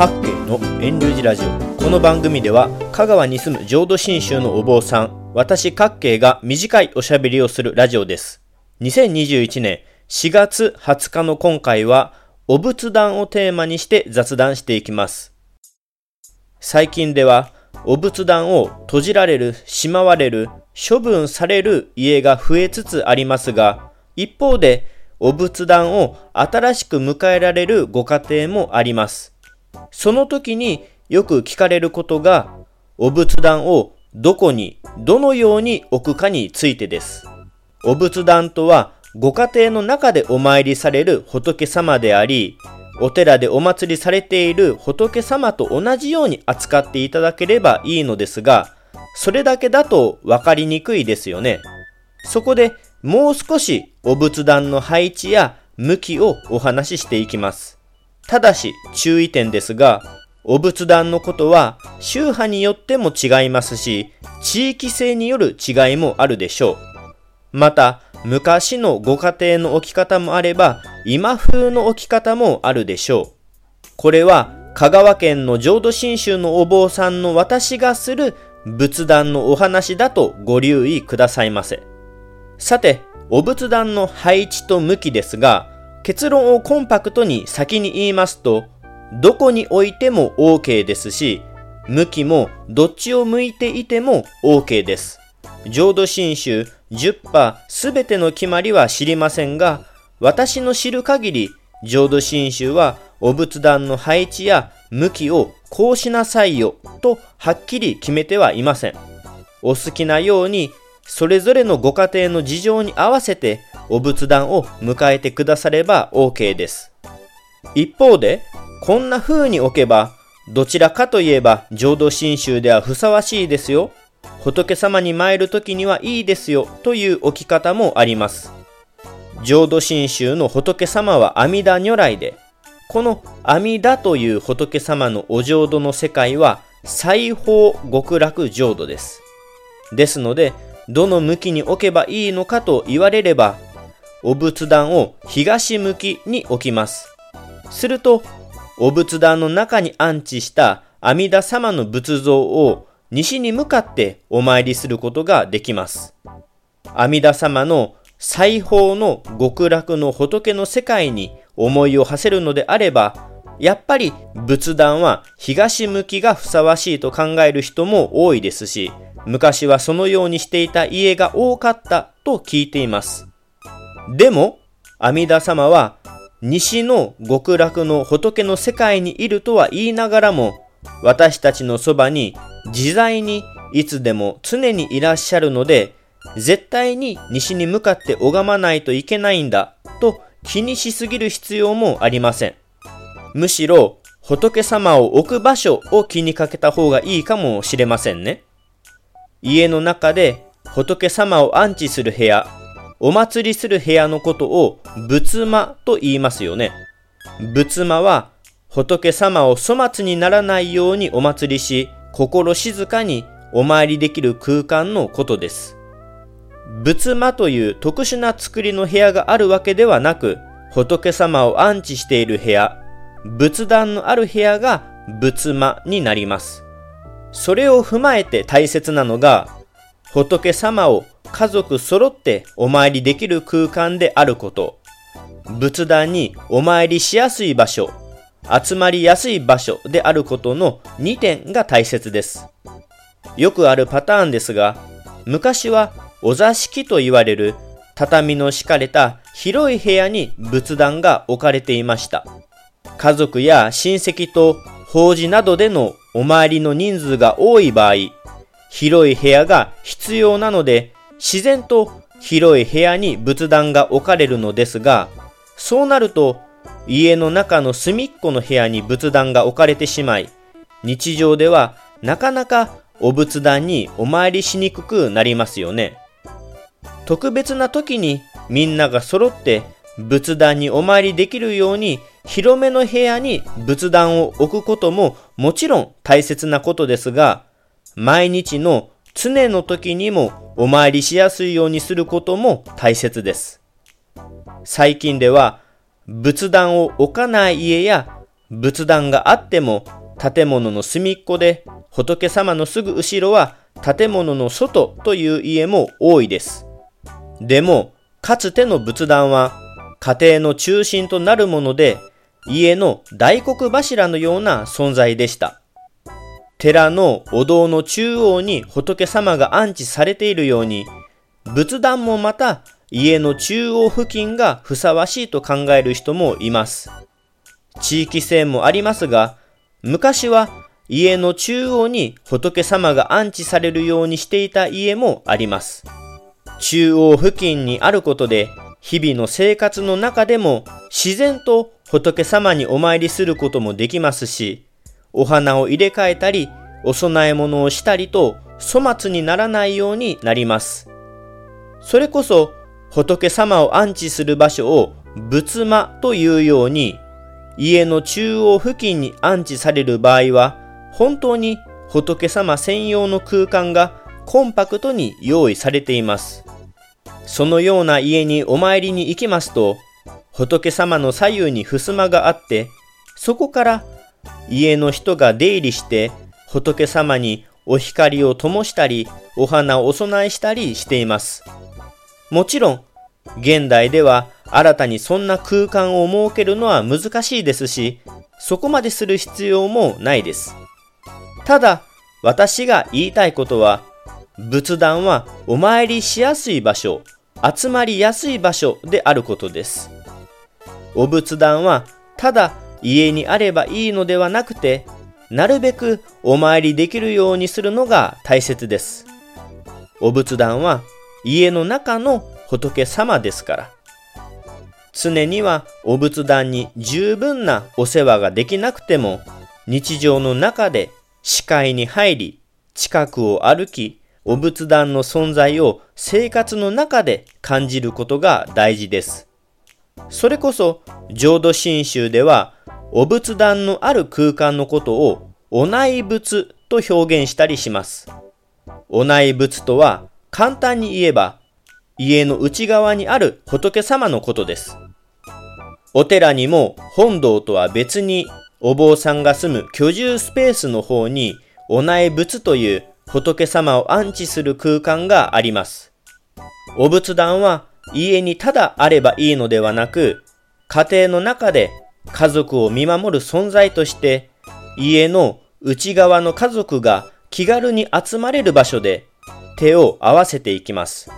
各県の遠慮寺ラジオ。この番組では香川に住む浄土真宗のお坊さん私各慶が短いおしゃべりをするラジオです。2021年4月20日の今回はお仏壇をテーマにして雑談していきます。最近ではお仏壇を閉じられる、しまわれる、処分される家が増えつつありますが、一方でお仏壇を新しく迎えられるご家庭もあります。その時によく聞かれることが、お仏壇をどこに、どのように置くかについてです。お仏壇とは、ご家庭の中でお参りされる仏様であり、お寺でお祭りされている仏様と同じように扱っていただければいいのですが、それだけだと分かりにくいですよね。そこでもう少しお仏壇の配置や向きをお話ししていきます。ただし注意点ですが、お仏壇のことは宗派によっても違いますし、地域性による違いもあるでしょう。また、昔のご家庭の置き方もあれば、今風の置き方もあるでしょう。これは香川県の浄土真宗のお坊さんの私がする仏壇のお話だとご留意くださいませ。さて、お仏壇の配置と向きですが、結論をコンパクトに先に言いますと、どこに置いても OK ですし、向きもどっちを向いていても OK です。浄土真宗10%すべての決まりは知りませんが、私の知る限り、浄土真宗はお仏壇の配置や向きをこうしなさいよとはっきり決めてはいません。お好きなように、それぞれのご家庭の事情に合わせてお仏壇を迎えてくだされば OK です。一方で、こんな風に置けば、どちらかといえば浄土真宗ではふさわしいですよ仏様に参る時にはいいですよという置き方もあります。浄土真宗の仏様は阿弥陀如来で、この阿弥陀という仏様のお浄土の世界は西方極楽浄土です。ですので、どの向きに置けばいいのかと言われれば、お仏壇を東向きに置きます。すると、お仏壇の中に安置した阿弥陀様の仏像を西に向かってお参りすることができます。阿弥陀様の西方の極楽の仏の世界に思いを馳せるのであれば、やっぱり仏壇は東向きがふさわしいと考える人も多いですし、昔はそのようにしていた家が多かったと聞いています。でも、阿弥陀様は西の極楽の仏の世界にいるとは言いながらも、私たちのそばに自在にいつでも常にいらっしゃるので、絶対に西に向かって拝まないといけないんだと気にしすぎる必要もありません。むしろ仏様を置く場所を気にかけた方がいいかもしれませんね。家の中で仏様を安置する部屋、お祭りする部屋のことを仏間と言いますよね。仏間は仏様を粗末にならないようにお祭りし、心静かにお参りできる空間のことです。仏間という特殊な作りの部屋があるわけではなく、仏様を安置している部屋、仏壇のある部屋が仏間になります。それを踏まえて大切なのが、仏様を家族揃ってお参りできる空間であること、仏壇にお参りしやすい場所、集まりやすい場所であることの2点が大切です。よくあるパターンですが、昔はお座敷と言われる畳の敷かれた広い部屋に仏壇が置かれていました。家族や親戚と法事などでのお参りの人数が多い場合、広い部屋が必要なので、自然と広い部屋に仏壇が置かれるのですが、そうなると家の中の隅っこの部屋に仏壇が置かれてしまい、日常ではなかなかお仏壇にお参りしにくくなりますよね。特別な時にみんなが揃って仏壇にお参りできるように広めの部屋に仏壇を置くことももちろん大切なことですが、毎日の常の時にもお参りしやすいようにすることも大切です。最近では仏壇を置かない家や仏壇があっても建物の隅っこで仏様のすぐ後ろは建物の外という家も多いです。でも、かつての仏壇は家庭の中心となるもので家の大黒柱のような存在でした。寺のお堂の中央に仏様が安置されているように、仏壇もまた家の中央付近がふさわしいと考える人もいます。地域性もありますが、昔は家の中央に仏様が安置されるようにしていた家もあります。中央付近にあることで、日々の生活の中でも自然と仏様にお参りすることもできますし、お花を入れ替えたり、お供え物をしたりと粗末にならないようになります。それこそ仏様を安置する場所を仏間というように、家の中央付近に安置される場合は、本当に仏様専用の空間がコンパクトに用意されています。そのような家にお参りに行きますと、仏様の左右に襖があって、そこから家の人が出入りして仏様にお光を灯したり、お花をお供えしたりしています。もちろん、現代では新たにそんな空間を設けるのは難しいですし、そこまでする必要もないです。ただ、私が言いたいことは、仏壇はお参りしやすい場所、集まりやすい場所であることです。お仏壇はただ家にあればいいのではなくて、なるべくお参りできるようにするのが大切です。お仏壇は家の中の仏様ですから。常にはお仏壇に十分なお世話ができなくても、日常の中で視界に入り、近くを歩き、お仏壇の存在を生活の中で感じることが大事です。それこそ浄土真宗ではお仏壇のある空間のことをお内仏と表現したりします。お内仏とは簡単に言えば家の内側にある仏様のことです。お寺にも本堂とは別にお坊さんが住む居住スペースの方にお内仏という仏様を安置する空間があります。お仏壇は家にただあればいいのではなく、家庭の中で家族を見守る存在として、家の内側の家族が気軽に集まれる場所で手を合わせていきます。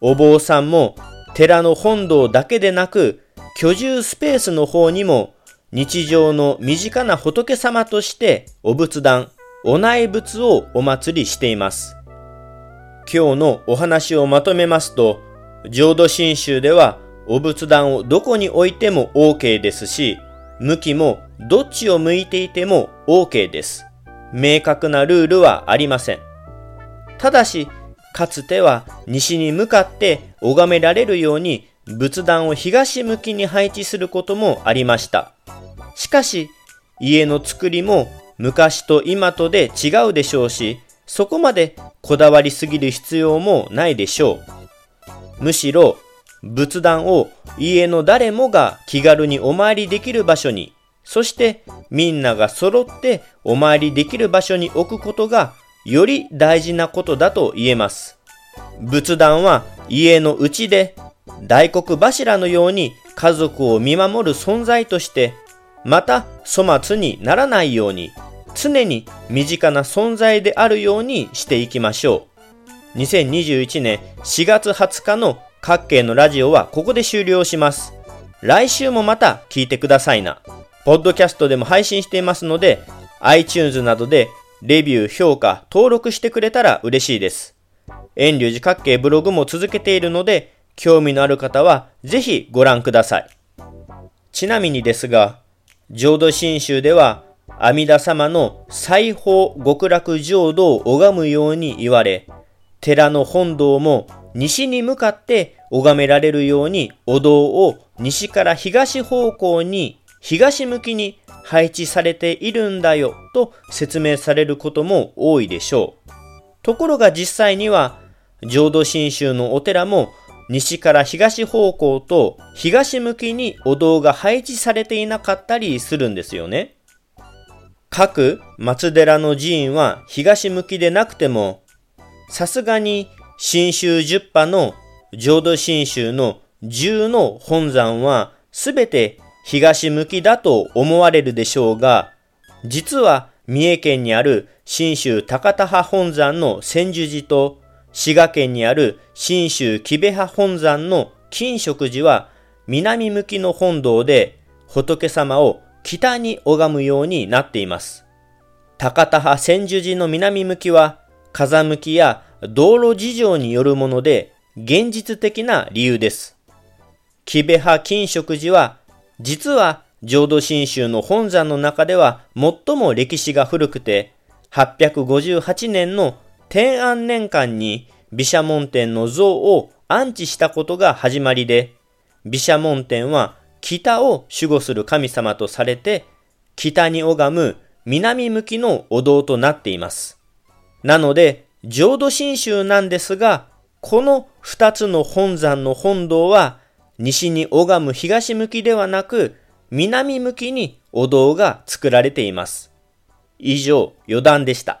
お坊さんも寺の本堂だけでなく、居住スペースの方にも日常の身近な仏様としてお仏壇、お内仏をお祭りしています。今日のお話をまとめますと、浄土真宗ではお仏壇をどこに置いても OK ですし、向きもどっちを向いていても OK です。明確なルールはありません。ただし、かつては西に向かって拝められるように仏壇を東向きに配置することもありました。しかし、家の作りも昔と今とで違うでしょうし、そこまでこだわりすぎる必要もないでしょう。むしろ仏壇を家の誰もが気軽にお参りできる場所に、そしてみんなが揃ってお参りできる場所に置くことがより大事なことだと言えます。仏壇は家の内で大黒柱のように家族を見守る存在として、また粗末にならないように常に身近な存在であるようにしていきましょう。2021年4月20日の各系のラジオはここで終了します。来週もまた聞いてくださいな。ポッドキャストでも配信していますので、iTunes などでレビュー、評価、登録してくれたら嬉しいです。遠慮寺各系ブログも続けているので、興味のある方はぜひご覧ください。ちなみにですが、浄土真宗では阿弥陀様の裁縫極楽浄土を拝むように言われ、寺の本堂も西に向かって拝められるようにお堂を西から東方向に東向きに配置されているんだよと説明されることも多いでしょう。ところが実際には浄土真宗のお寺も西から東方向と東向きにお堂が配置されていなかったりするんですよね。各松寺の寺院は東向きでなくても、さすがに新州十派の浄土真宗の十の本山はすべて東向きだと思われるでしょうが、実は三重県にある新州高田派本山の千住寺と滋賀県にある新州木部派本山の金色寺は南向きの本堂で仏様を北に拝むようになっています。高田派千住寺の南向きは風向きや道路事情によるもので現実的な理由です。木部派金色寺は実は浄土真宗の本山の中では最も歴史が古くて858年の天安年間に毘沙門天の像を安置したことが始まりで、毘沙門天は北を守護する神様とされて、北に拝む南向きのお堂となっています。なので、浄土真宗なんですが、この二つの本山の本堂は、西に拝む東向きではなく、南向きにお堂が作られています。以上、余談でした。